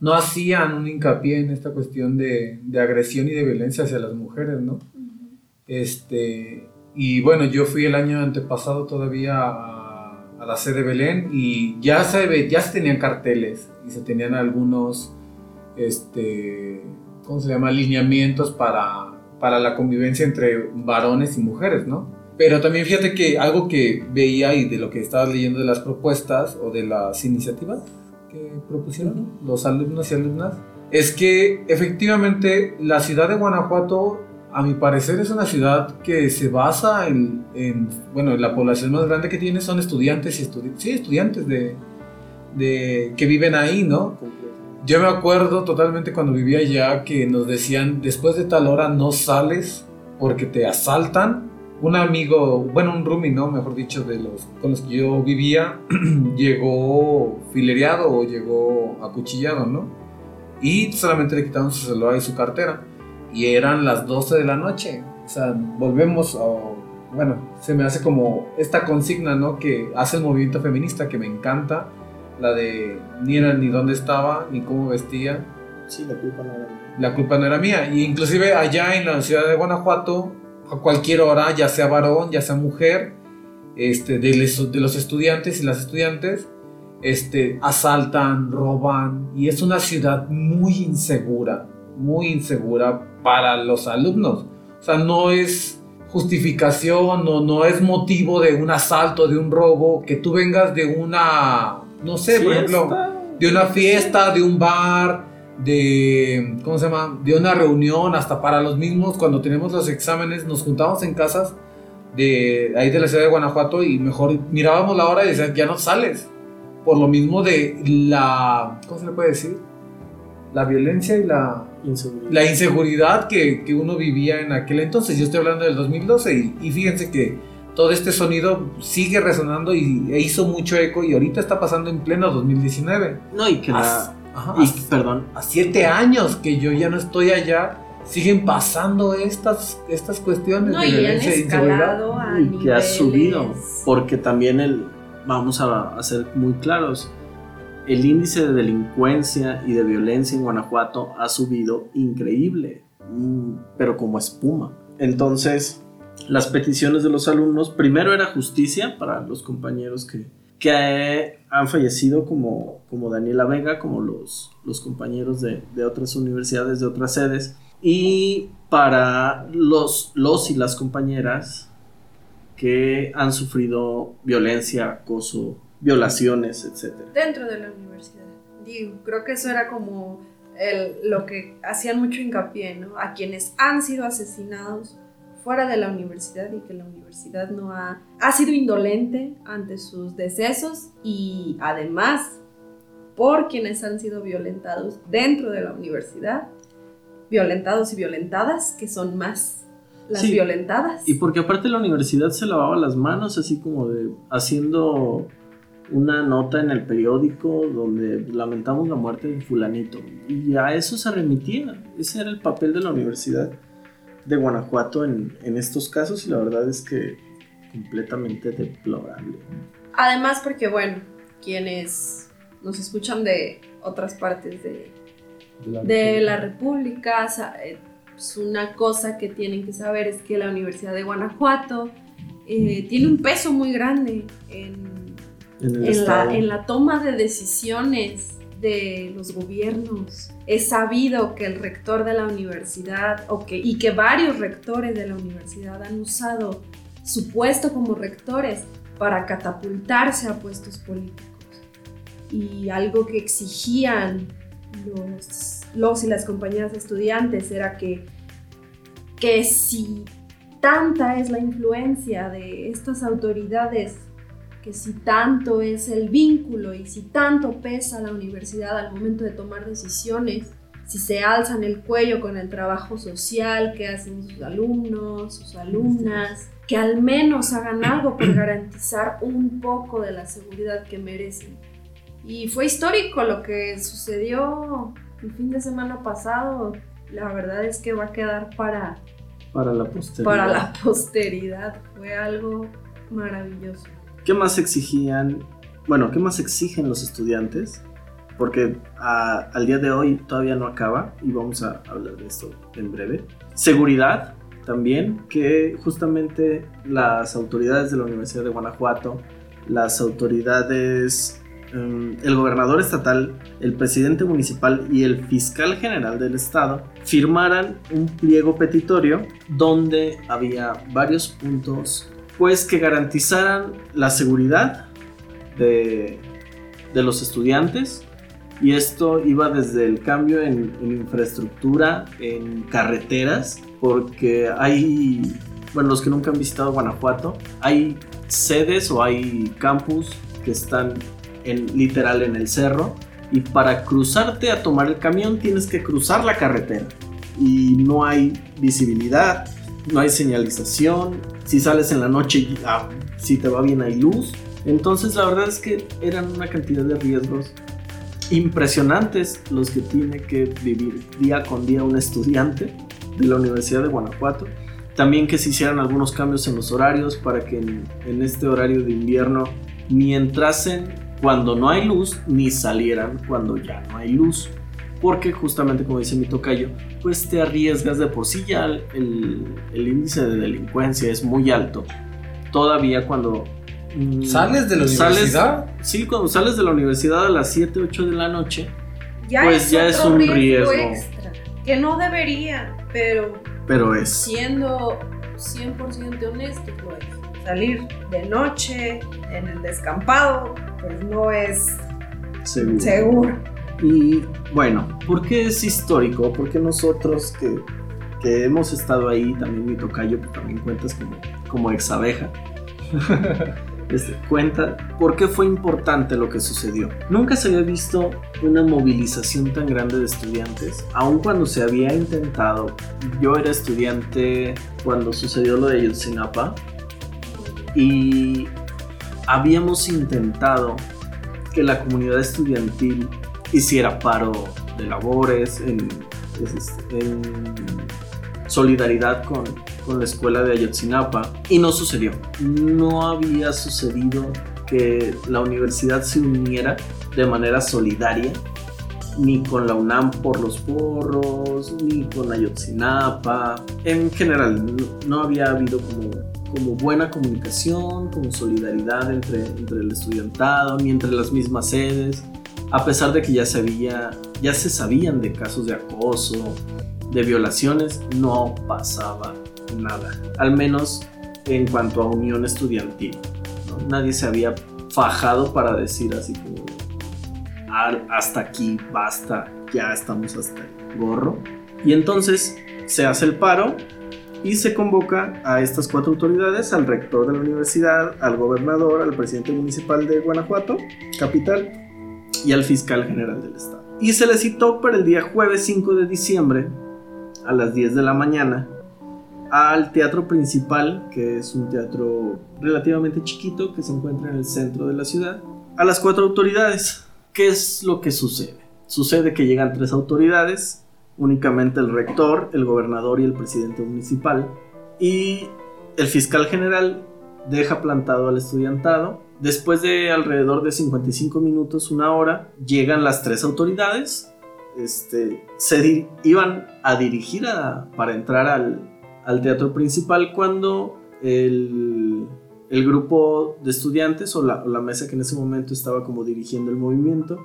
Speaker 2: no hacían un hincapié en esta cuestión de, de agresión y de violencia hacia las mujeres, ¿no? Este, y bueno, yo fui el año antepasado todavía a, a la sede Belén y ya se, ve- ya se tenían carteles y se tenían algunos, este, ¿cómo se llama? Lineamientos para, para la convivencia entre varones y mujeres, ¿no? Pero también fíjate que algo que veía y de lo que estabas leyendo de las propuestas o de las iniciativas que propusieron los alumnos y alumnas, es que efectivamente la ciudad de Guanajuato, a mi parecer, es una ciudad que se basa en, en, bueno, la población más grande que tiene son estudiantes y estudi sí, estudiantes de, de, que viven ahí, ¿no? Yo me acuerdo totalmente cuando vivía allá que nos decían, después de tal hora no sales porque te asaltan. Un amigo, bueno, un roomie, ¿no? Mejor dicho, de los con los que yo vivía, llegó filereado o llegó acuchillado, ¿no? Y solamente le quitaron su celular y su cartera. Y eran las 12 de la noche. O sea, volvemos a... Bueno, se me hace como esta consigna, ¿no? Que hace el movimiento feminista, que me encanta. La de ni era ni dónde estaba, ni cómo vestía.
Speaker 1: Sí, la culpa no era mía.
Speaker 2: La culpa no era mía. Y inclusive allá en la ciudad de Guanajuato, a cualquier hora, ya sea varón, ya sea mujer, este, de, les- de los estudiantes y las estudiantes, este, asaltan, roban. Y es una ciudad muy insegura, muy insegura para los alumnos. O sea, no es justificación o no es motivo de un asalto, de un robo, que tú vengas de una, no sé, por ejemplo, de una fiesta, de un bar, de, ¿cómo se llama? De una reunión, hasta para los mismos, cuando tenemos los exámenes, nos juntamos en casas de ahí de la ciudad de Guanajuato y mejor mirábamos la hora y decían, ya no sales. Por lo mismo de la, ¿cómo se le puede decir? La violencia y la,
Speaker 1: Inseguridad.
Speaker 2: la inseguridad que, que uno vivía en aquel entonces. Yo estoy hablando del 2012 y, y fíjense que todo este sonido sigue resonando y e hizo mucho eco y ahorita está pasando en pleno 2019.
Speaker 1: No, y que la.
Speaker 2: Ajá,
Speaker 1: y,
Speaker 2: as-
Speaker 1: perdón.
Speaker 2: a siete años que yo ya no estoy allá, siguen pasando estas, estas cuestiones
Speaker 3: No,
Speaker 2: de
Speaker 3: y han
Speaker 2: violencia e inseguridad.
Speaker 3: escalado a
Speaker 1: Y que ha subido. Porque también el. Vamos a, a ser muy claros. El índice de delincuencia y de violencia en Guanajuato ha subido increíble. mm, Pero como espuma. Entonces, las peticiones de los alumnos, primero era justicia para los compañeros que, que han fallecido, como, como Daniela Vega, como los, los compañeros de, de otras universidades, de otras sedes, y para los, los y las compañeras que han sufrido violencia, acoso, violaciones, etc.
Speaker 3: dentro de la universidad. Creo que eso era como el- lo que hacían mucho hincapié, ¿no? A quienes han sido asesinados fuera de la universidad y que la universidad no ha, ha sido indolente ante sus decesos y además por quienes han sido violentados dentro de la universidad, violentados y violentadas, que son más las
Speaker 1: Sí.
Speaker 3: violentadas.
Speaker 1: Y porque aparte la universidad se lavaba las manos así como de haciendo una nota en el periódico donde lamentamos la muerte de fulanito. Y a eso se remitía. Ese era el papel de la Universidad de Guanajuato en, en estos casos y la verdad es que completamente deplorable.
Speaker 3: Además, porque bueno, quienes nos escuchan de otras partes de, de la República, eh, pues una cosa que tienen que saber es que la Universidad de Guanajuato eh, tiene un peso muy grande en,
Speaker 1: En
Speaker 3: en la, en la toma de decisiones de los gobiernos. Es sabido que el rector de la universidad o que, y que varios rectores de la universidad han usado su puesto como rectores para catapultarse a puestos políticos. Y algo que exigían los, los y las compañeras de estudiantes era que, que si tanta es la influencia de estas autoridades que si tanto es el vínculo y si tanto pesa la universidad al momento de tomar decisiones, si se alzan el cuello con el trabajo social que hacen sus alumnos, sus alumnas, que al menos hagan algo por garantizar un poco de la seguridad que merecen. Y fue histórico lo que sucedió el fin de semana pasado. La verdad es que va a quedar para,
Speaker 1: para la posteridad.
Speaker 3: para la posteridad. Fue algo maravilloso.
Speaker 1: ¿Qué más exigían? Bueno, ¿qué más exigen los estudiantes? Porque a- al día de hoy todavía no acaba y vamos a hablar de esto en breve. Seguridad también, que justamente las autoridades de la Universidad de Guanajuato, las autoridades, em, el gobernador estatal, el presidente municipal y el fiscal general del estado firmaran un pliego petitorio donde había varios puntos pues que garantizaran la seguridad de, de los estudiantes. Y esto iba desde el cambio en, infraestructura, en carreteras, porque hay, bueno, los que nunca han visitado Guanajuato, hay sedes o hay campus que están en, literal en el cerro. Y para cruzarte a tomar el camión tienes que cruzar la carretera. Y no hay visibilidad, no hay señalización, si sales en la noche, ah, si te va bien hay luz. Entonces la verdad es que eran una cantidad de riesgos impresionantes los que tiene que vivir día con día un estudiante de la Universidad de Guanajuato. También que se hicieran algunos cambios en los horarios para que en, en este horario de invierno ni entrasen cuando no hay luz ni salieran cuando ya no hay luz. Porque justamente como dice mi tocayo, pues te arriesgas de por sí ya el, el índice de delincuencia es muy alto. Todavía cuando... mm,
Speaker 2: ¿Sales de la
Speaker 1: sales-
Speaker 2: universidad?
Speaker 1: Sí, cuando sales de la universidad a las 7, 8 de la noche,
Speaker 3: Ya
Speaker 1: Pues ya es un riesgo.
Speaker 3: extra, que no debería, pero
Speaker 1: pero es.
Speaker 3: siendo 100% honesto, pues. Salir de noche en el descampado, pues no es
Speaker 1: Seguro.
Speaker 3: seguro.
Speaker 1: Y bueno, ¿por qué es histórico? Porque nosotros que, que hemos estado ahí, también mi tocayo, pues también cuentas como, como ex abeja. Este, cuenta por qué fue importante lo que sucedió. Nunca se había visto una movilización tan grande de estudiantes, aun cuando se había intentado. Yo era estudiante cuando sucedió lo de Ayotzinapa y habíamos intentado que la comunidad estudiantil hiciera paro de labores en, solidaridad con, con la escuela de Ayotzinapa y no sucedió. No había sucedido que la universidad se uniera de manera solidaria ni con la UNAM por los porros, ni con Ayotzinapa. En general, no, no había habido como, como buena comunicación, como solidaridad entre, entre el estudiantado, ni entre las mismas sedes, a pesar de que ya se, ya se sabían de casos de acoso, de violaciones, no pasaba nada. Al menos en cuanto a unión estudiantil. Nadie se había fajado para decir así como "Al- hasta aquí, basta, ya estamos hasta el gorro. Y entonces se hace el paro y se convoca a estas cuatro autoridades, al rector de la universidad, al gobernador, al presidente municipal de Guanajuato, capital, y al fiscal general del estado. Y se le citó para el día jueves 5 de diciembre a las 10 de la mañana al teatro principal, que es un teatro relativamente chiquito que se encuentra en el centro de la ciudad, a las cuatro autoridades. ¿Qué es lo que sucede? Sucede que llegan tres autoridades, únicamente el rector, el gobernador y el presidente municipal, y el fiscal general deja plantado al estudiantado. Después de alrededor de 55 minutos, una hora, llegan las tres autoridades. Este, se iban a dirigir a- para entrar al, al teatro principal cuando el, el grupo de estudiantes o la, la mesa que en ese momento estaba como dirigiendo el movimiento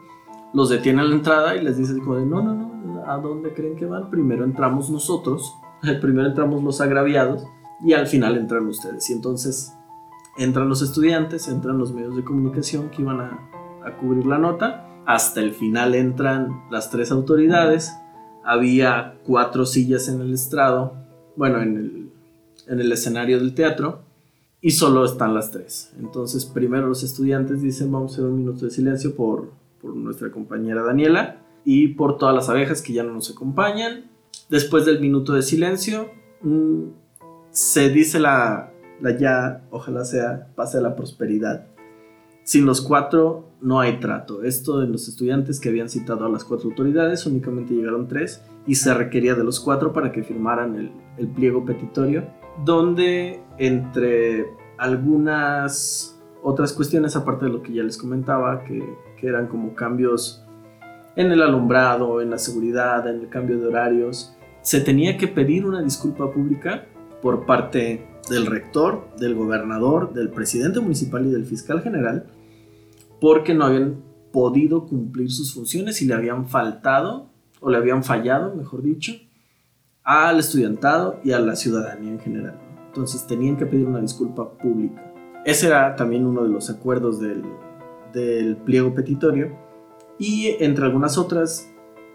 Speaker 1: los detiene a la entrada y les dice como de no, no, no, ¿a dónde creen que van? Primero entramos nosotros, primero entramos los agraviados y al final entran ustedes. Y entonces entran los estudiantes, entran los medios de comunicación que iban a, a cubrir la nota, hasta el final entran las tres autoridades, había cuatro sillas en el estrado, bueno, en el, en el escenario del teatro, y solo están las tres. Entonces primero los estudiantes dicen vamos a hacer un minuto de silencio por, por nuestra compañera Daniela y por todas las abejas que ya no nos acompañan. Después del minuto de silencio, mm, se dice la, la ya, ojalá sea, pase a la prosperidad. Sin los cuatro no hay trato. Esto de los estudiantes que habían citado a las cuatro autoridades, únicamente llegaron tres y se requería de los cuatro para que firmaran el, el pliego petitorio, donde entre algunas otras cuestiones, aparte de lo que ya les comentaba, que, que eran como cambios en el alumbrado, en la seguridad, en el cambio de horarios, se tenía que pedir una disculpa pública por parte del rector, del gobernador, del presidente municipal y del fiscal general, porque no habían podido cumplir sus funciones y le habían faltado, o le habían fallado, mejor dicho, al estudiantado y a la ciudadanía en general. Entonces tenían que pedir una disculpa pública. Ese era también uno de los acuerdos del, pliego petitorio. Y entre algunas otras,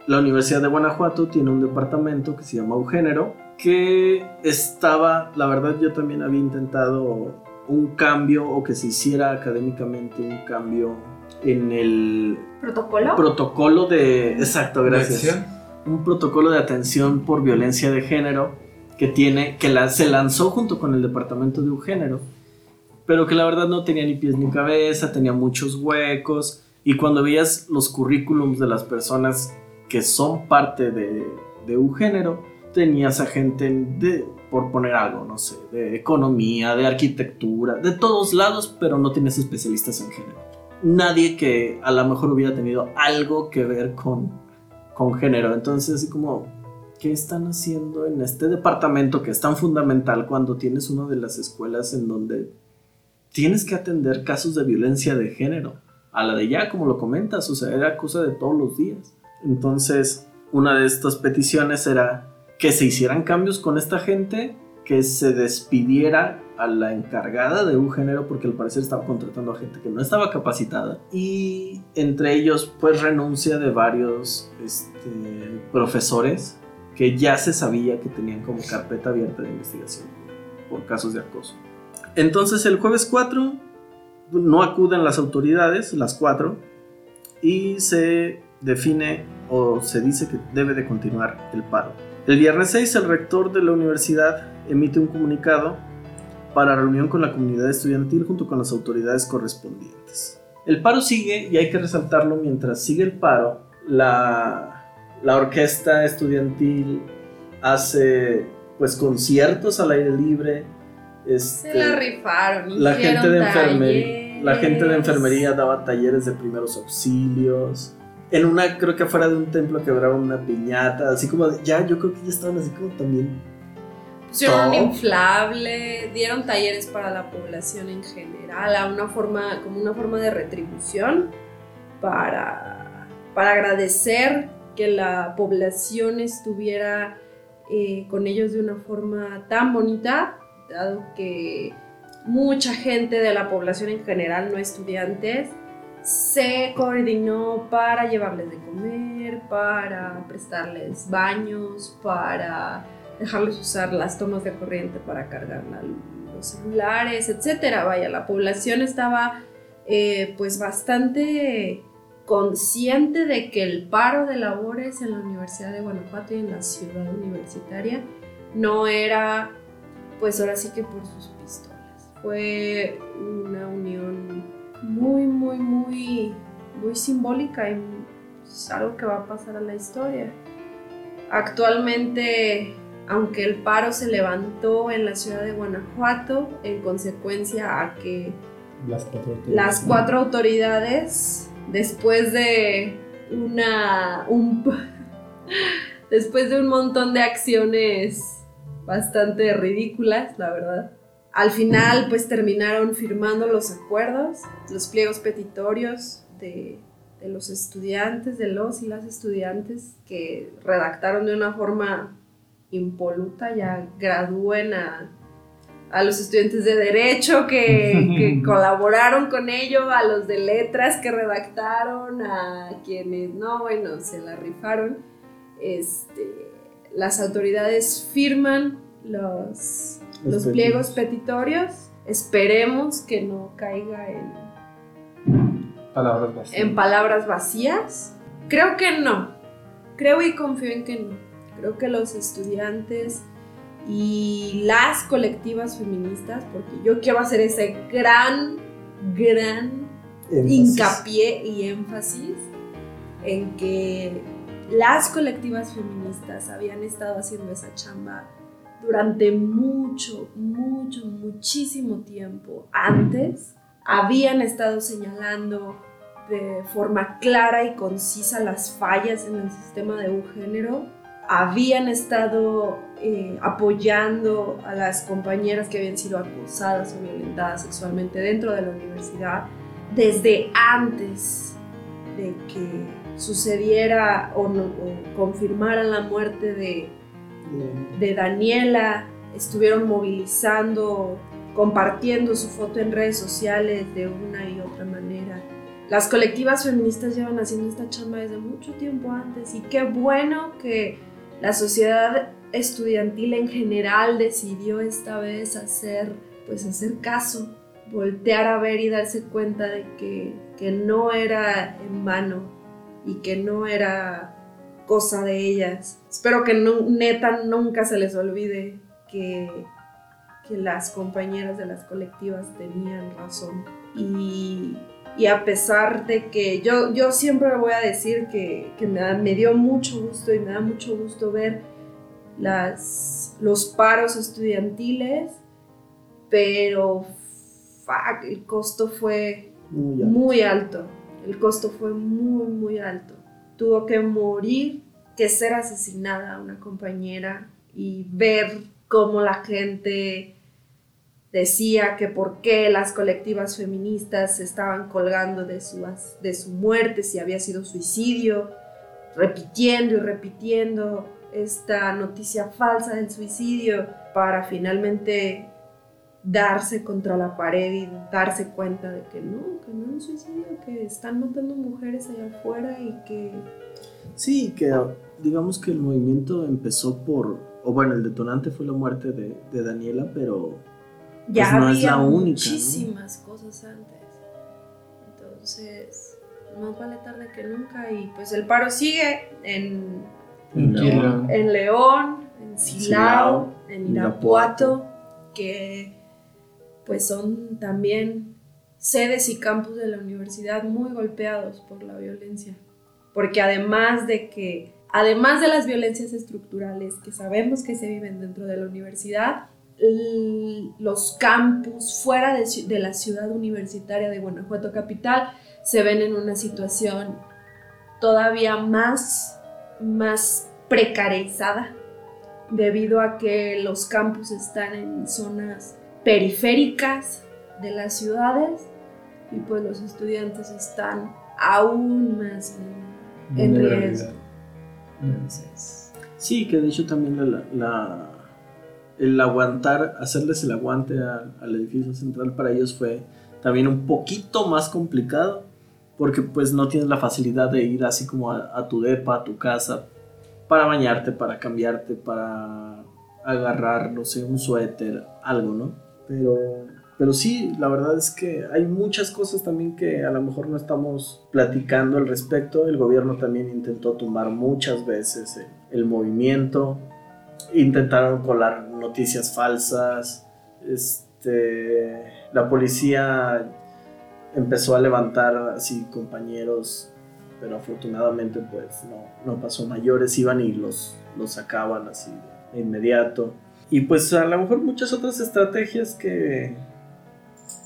Speaker 1: la Universidad de Guanajuato tiene un departamento que se llama Eugénero, que estaba, la verdad yo también había intentado un cambio o que se hiciera académicamente un cambio en el
Speaker 3: ¿Protocolo?
Speaker 1: protocolo de... Exacto, gracias.
Speaker 2: Lección.
Speaker 1: Un protocolo de atención por violencia de género que tiene, que la, se lanzó junto con el departamento de Eugénero, pero que la verdad no tenía ni pies ni cabeza, tenía muchos huecos, y cuando veías los currículums de las personas que son parte de, de Eugénero, tenías a gente de, por poner algo, no sé, de economía, de arquitectura, de todos lados, pero no tienes especialistas en género. Nadie que a lo mejor hubiera tenido algo que ver con, con género. Entonces, así como, ¿qué están haciendo en este departamento que es tan fundamental cuando tienes una de las escuelas en donde tienes que atender casos de violencia de género? A la de ya, como lo comentas, o sea, era cosa de todos los días. Entonces, una de estas peticiones era que se hicieran cambios con esta gente que se despidiera a la encargada de un género porque al parecer estaba contratando a gente que no estaba capacitada y entre ellos pues renuncia de varios este, profesores que ya se sabía que tenían como carpeta abierta de investigación por casos de acoso. Entonces el jueves 4 no acuden las autoridades, las cuatro, y se define o se dice que debe de continuar el paro. El viernes 6 el rector de la universidad emite un comunicado para reunión con la comunidad estudiantil junto con las autoridades correspondientes. El paro sigue y hay que resaltarlo mientras sigue el paro, la, la orquesta estudiantil hace pues conciertos al aire libre.
Speaker 3: Este, Se la rifaron.
Speaker 1: La gente, de enfermería, la gente de enfermería daba talleres de primeros auxilios. En una, creo que afuera de un templo quebraron una piñata, así como, ya, yo creo que ya estaban así como también
Speaker 3: Pusieron un inflable, dieron talleres para la población en general, a una forma, como una forma de retribución para, para agradecer que la población estuviera eh, con ellos de una forma tan bonita, dado que mucha gente de la población en general, no estudiantes, se coordinó para llevarles de comer, para prestarles baños, para dejarles usar las tomas de corriente para cargar los celulares, etcétera. Vaya, la población estaba eh, pues bastante consciente de que el paro de labores en la Universidad de Guanajuato y en la ciudad universitaria no era pues ahora sí que por sus pistolas. Fue una unión muy, muy, muy, muy simbólica y es algo que va a pasar a la historia. Actualmente aunque el paro se levantó en la ciudad de Guanajuato en consecuencia a que las cuatro autoridades, después de una un, después de un montón de acciones bastante ridículas, la verdad. Al final, pues terminaron firmando los acuerdos, los pliegos petitorios de, de los estudiantes, de los y las estudiantes que redactaron de una forma impoluta ya gradúen a, los estudiantes de derecho que, colaboraron con ello, a los de letras que redactaron, a quienes no, bueno, se la rifaron. Este, las autoridades firman los, los pliegos petitorios. Esperemos que no caiga en
Speaker 2: palabras vacías.
Speaker 3: En palabras vacías. Creo que no. Creo y confío en que no. Creo que los estudiantes y las colectivas feministas, porque yo quiero hacer ese gran, gran hincapié y énfasis en que las colectivas feministas habían estado haciendo esa chamba durante mucho, mucho, muchísimo tiempo antes, habían estado señalando de forma clara y concisa las fallas en el sistema de un género habían estado eh, apoyando a las compañeras que habían sido acusadas o violentadas sexualmente dentro de la universidad desde antes de que sucediera o, no, confirmaran la muerte de, de Daniela, estuvieron movilizando, compartiendo su foto en redes sociales de una y otra manera. Las colectivas feministas llevan haciendo esta chamba desde mucho tiempo antes y qué bueno que la sociedad estudiantil en general decidió esta vez hacer, pues hacer caso, voltear a ver y darse cuenta de que, no era en vano y que no era cosa de ellas. Espero que neta nunca se les olvide que, que las compañeras de las colectivas tenían razón. Y, a pesar de que yo, yo siempre voy a decir que, me, me, dio mucho gusto y me da mucho gusto ver las, los paros estudiantiles, pero el costo fue muy alto. El costo fue muy, muy alto. Tuvo que morir, que ser asesinada una compañera y ver cómo la gente decía que por qué las colectivas feministas se estaban colgando de su, de su muerte, si había sido suicidio, repitiendo y repitiendo esta noticia falsa del suicidio para finalmente darse contra la pared y darse cuenta de que no, que no es un suicidio, que están matando mujeres allá afuera y que...
Speaker 1: Sí, que digamos que el movimiento empezó por, o bueno, el detonante fue la muerte de, de Daniela, pero
Speaker 3: ya
Speaker 1: pues no
Speaker 3: había
Speaker 1: es la única.
Speaker 3: muchísimas cosas antes. Entonces, más vale tarde que nunca y pues el paro sigue en,
Speaker 1: En
Speaker 2: León.
Speaker 3: en León, en Silao, en Irapuato, que pues son también sedes y campus de la universidad muy golpeados por la violencia. Porque además de que, además de las violencias estructurales que sabemos que se viven dentro de la universidad, los campus fuera de la ciudad universitaria de Guanajuato Capital se ven en una situación todavía más, más precarizada debido a que los campus están en zonas periféricas de las ciudades y pues los estudiantes están aún más en, riesgo. Entonces,
Speaker 1: Sí, que de hecho también la, la- el aguantar, hacerles el aguante al, al edificio central para ellos fue también un poquito más complicado, porque pues no tienes la facilidad de ir así como a, a tu depa, a tu casa, para bañarte, para cambiarte, para agarrar, no sé, un suéter, algo, ¿no? Pero, pero sí, la verdad es que hay muchas cosas también que a lo mejor no estamos platicando al respecto. El gobierno también intentó tumbar muchas veces el, el movimiento, intentaron colar noticias falsas, este, la policía empezó a levantar así compañeros, pero afortunadamente pues no, no pasó mayores, iban y los, los sacaban así de inmediato. Y pues a lo mejor muchas otras estrategias que,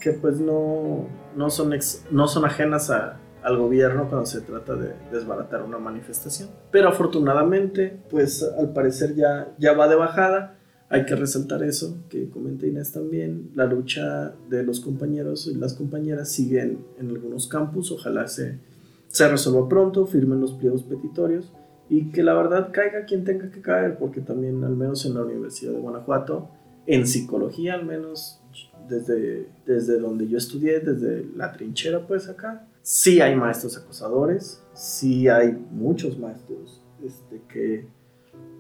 Speaker 1: que pues no, no, son, ex- no son ajenas a- al gobierno cuando se trata de desbaratar una manifestación. Pero afortunadamente, pues al parecer ya, ya va de bajada. Hay que resaltar eso, que comenta Inés también. La lucha de los compañeros y las compañeras sigue en, algunos campus. Ojalá se, se resuelva pronto, firmen los pliegos petitorios y que la verdad caiga quien tenga que caer, porque también, al menos en la Universidad de Guanajuato, en psicología, al menos desde, desde donde yo estudié, desde la trinchera, pues acá, sí hay maestros acosadores, sí hay muchos maestros este, que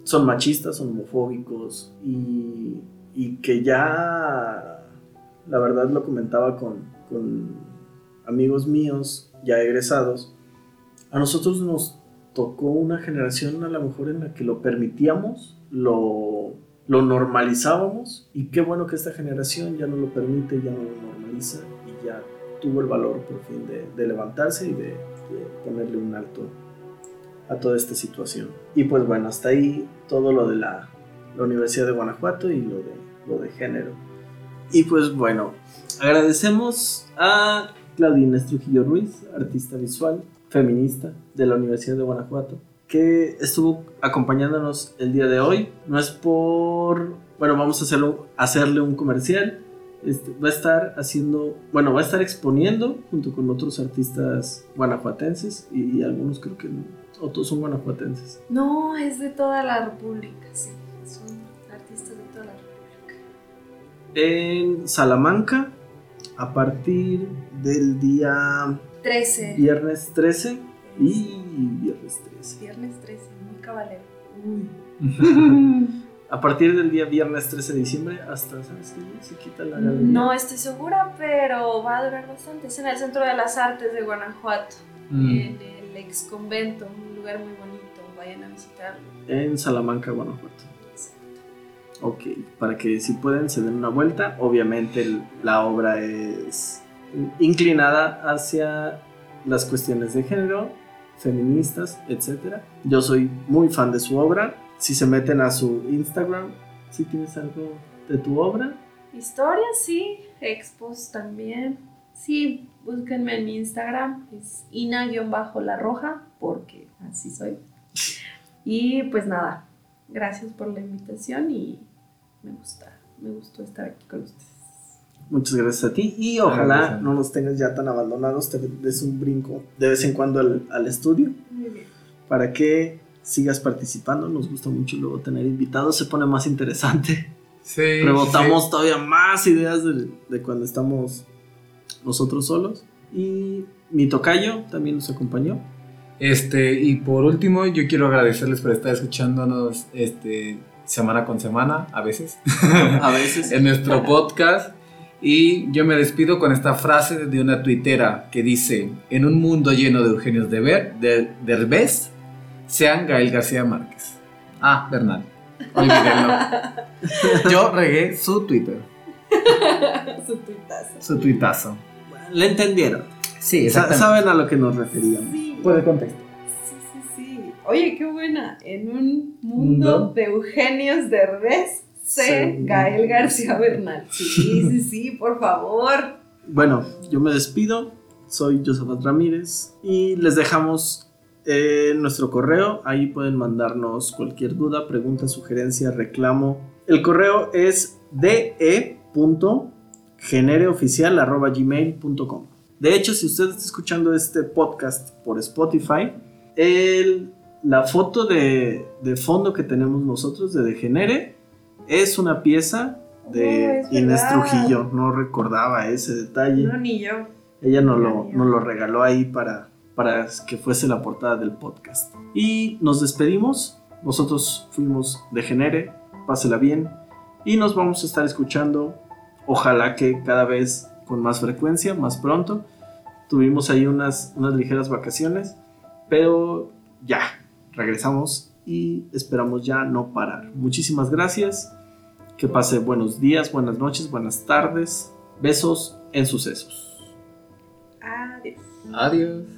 Speaker 1: son machistas, son homofóbicos y, y que ya, la verdad lo comentaba con, con amigos míos ya egresados, a nosotros nos tocó una generación a lo mejor en la que lo permitíamos, lo, lo normalizábamos y qué bueno que esta generación ya no lo permite, ya no lo normaliza y ya tuvo el valor por fin de, de levantarse y de, de ponerle un alto a toda esta situación. Y pues bueno, hasta ahí todo lo de la, la Universidad de Guanajuato y lo de, lo de género. Y pues bueno, agradecemos a Claudina Trujillo Ruiz, artista visual, feminista de la Universidad de Guanajuato, que estuvo acompañándonos el día de hoy. No es por... Bueno, vamos a hacerlo, hacerle un comercial. Este, va a estar haciendo, bueno, va a estar exponiendo junto con otros artistas guanajuatenses y, algunos creo que no, otros son guanajuatenses.
Speaker 3: no, es de toda la República, sí. Son artistas de toda la República.
Speaker 1: En Salamanca, a partir del día
Speaker 3: 13.
Speaker 1: viernes 13 y viernes 13.
Speaker 3: Viernes 13, muy cabalero.
Speaker 1: A partir del día viernes 13 de diciembre hasta, ¿sabes qué? Se quita la galería.
Speaker 3: No estoy segura, pero va a durar bastante. Es en el Centro de las Artes de Guanajuato,
Speaker 2: Mm.
Speaker 3: en el ex convento, un lugar muy bonito. Vayan a visitarlo.
Speaker 1: En Salamanca, Guanajuato. Ok, para que si pueden se den una vuelta. Obviamente la obra es inclinada hacia las cuestiones de género, feministas, etc. Yo soy muy fan de su obra. Si se meten a su Instagram, si tienes algo de tu obra,
Speaker 3: Historias, sí. Expos también. Sí, búsquenme en mi Instagram. Es ina-la roja, porque así soy. Y pues nada, gracias por la invitación y me gusta, me gustó estar aquí con ustedes.
Speaker 1: Muchas gracias a ti y ojalá no nos tengas ya tan abandonados, te des un brinco de vez en cuando al, al estudio
Speaker 3: Muy bien.
Speaker 1: para que sigas participando. Nos gusta mucho luego tener invitados, se pone más interesante.
Speaker 2: Sí.
Speaker 1: Rebotamos
Speaker 2: sí.
Speaker 1: todavía más ideas de, de cuando estamos nosotros solos. Y mi tocayo también nos acompañó.
Speaker 2: Este, y por último, yo quiero agradecerles por estar escuchándonos este, semana con semana, a veces,
Speaker 1: A veces.
Speaker 2: en nuestro podcast. Y yo me despido con esta frase de una tuitera que dice: En un mundo lleno de Eugenios de Ver, de sean Gael García Márquez. Ah, Bernal. Olvídenlo. Yo regué su Twitter,
Speaker 3: Su tuitazo.
Speaker 2: su tuitazo.
Speaker 1: Le entendieron.
Speaker 2: Sí,
Speaker 1: Sa- Saben a lo que nos referíamos.
Speaker 2: Por el contexto.
Speaker 3: Sí, sí, sí. Oye, qué buena. En un mundo de Eugenios Derbez,
Speaker 1: Sí.
Speaker 3: Gael García Bernal. Sí, sí, sí, por favor.
Speaker 1: Bueno, yo me despido. Soy Josafat Ramírez y les dejamos eh, nuestro correo. Ahí pueden mandarnos cualquier duda, pregunta, sugerencia, reclamo. El correo es de.genereoficial.gmail.com. De hecho, si usted está escuchando este podcast por Spotify, el- la foto de, de fondo que tenemos nosotros de Degenere es una pieza de
Speaker 3: es
Speaker 1: Inés. Trujillo. No recordaba ese detalle.
Speaker 3: No, ni yo.
Speaker 1: Ella nos
Speaker 3: Ya,
Speaker 1: lo,
Speaker 3: ya.
Speaker 1: nos lo regaló ahí para, para que fuese la portada del podcast. Y nos despedimos. Nosotros fuimos de Genere. Pásela bien. Y nos vamos a estar escuchando. Ojalá que cada vez con más frecuencia, más pronto. Tuvimos ahí unas, unas ligeras vacaciones. Pero ya, regresamos y esperamos ya no parar. Muchísimas gracias. Que pase buenos días, buenas noches, buenas tardes. Besos en sucesos.
Speaker 3: Adiós.
Speaker 2: Adiós.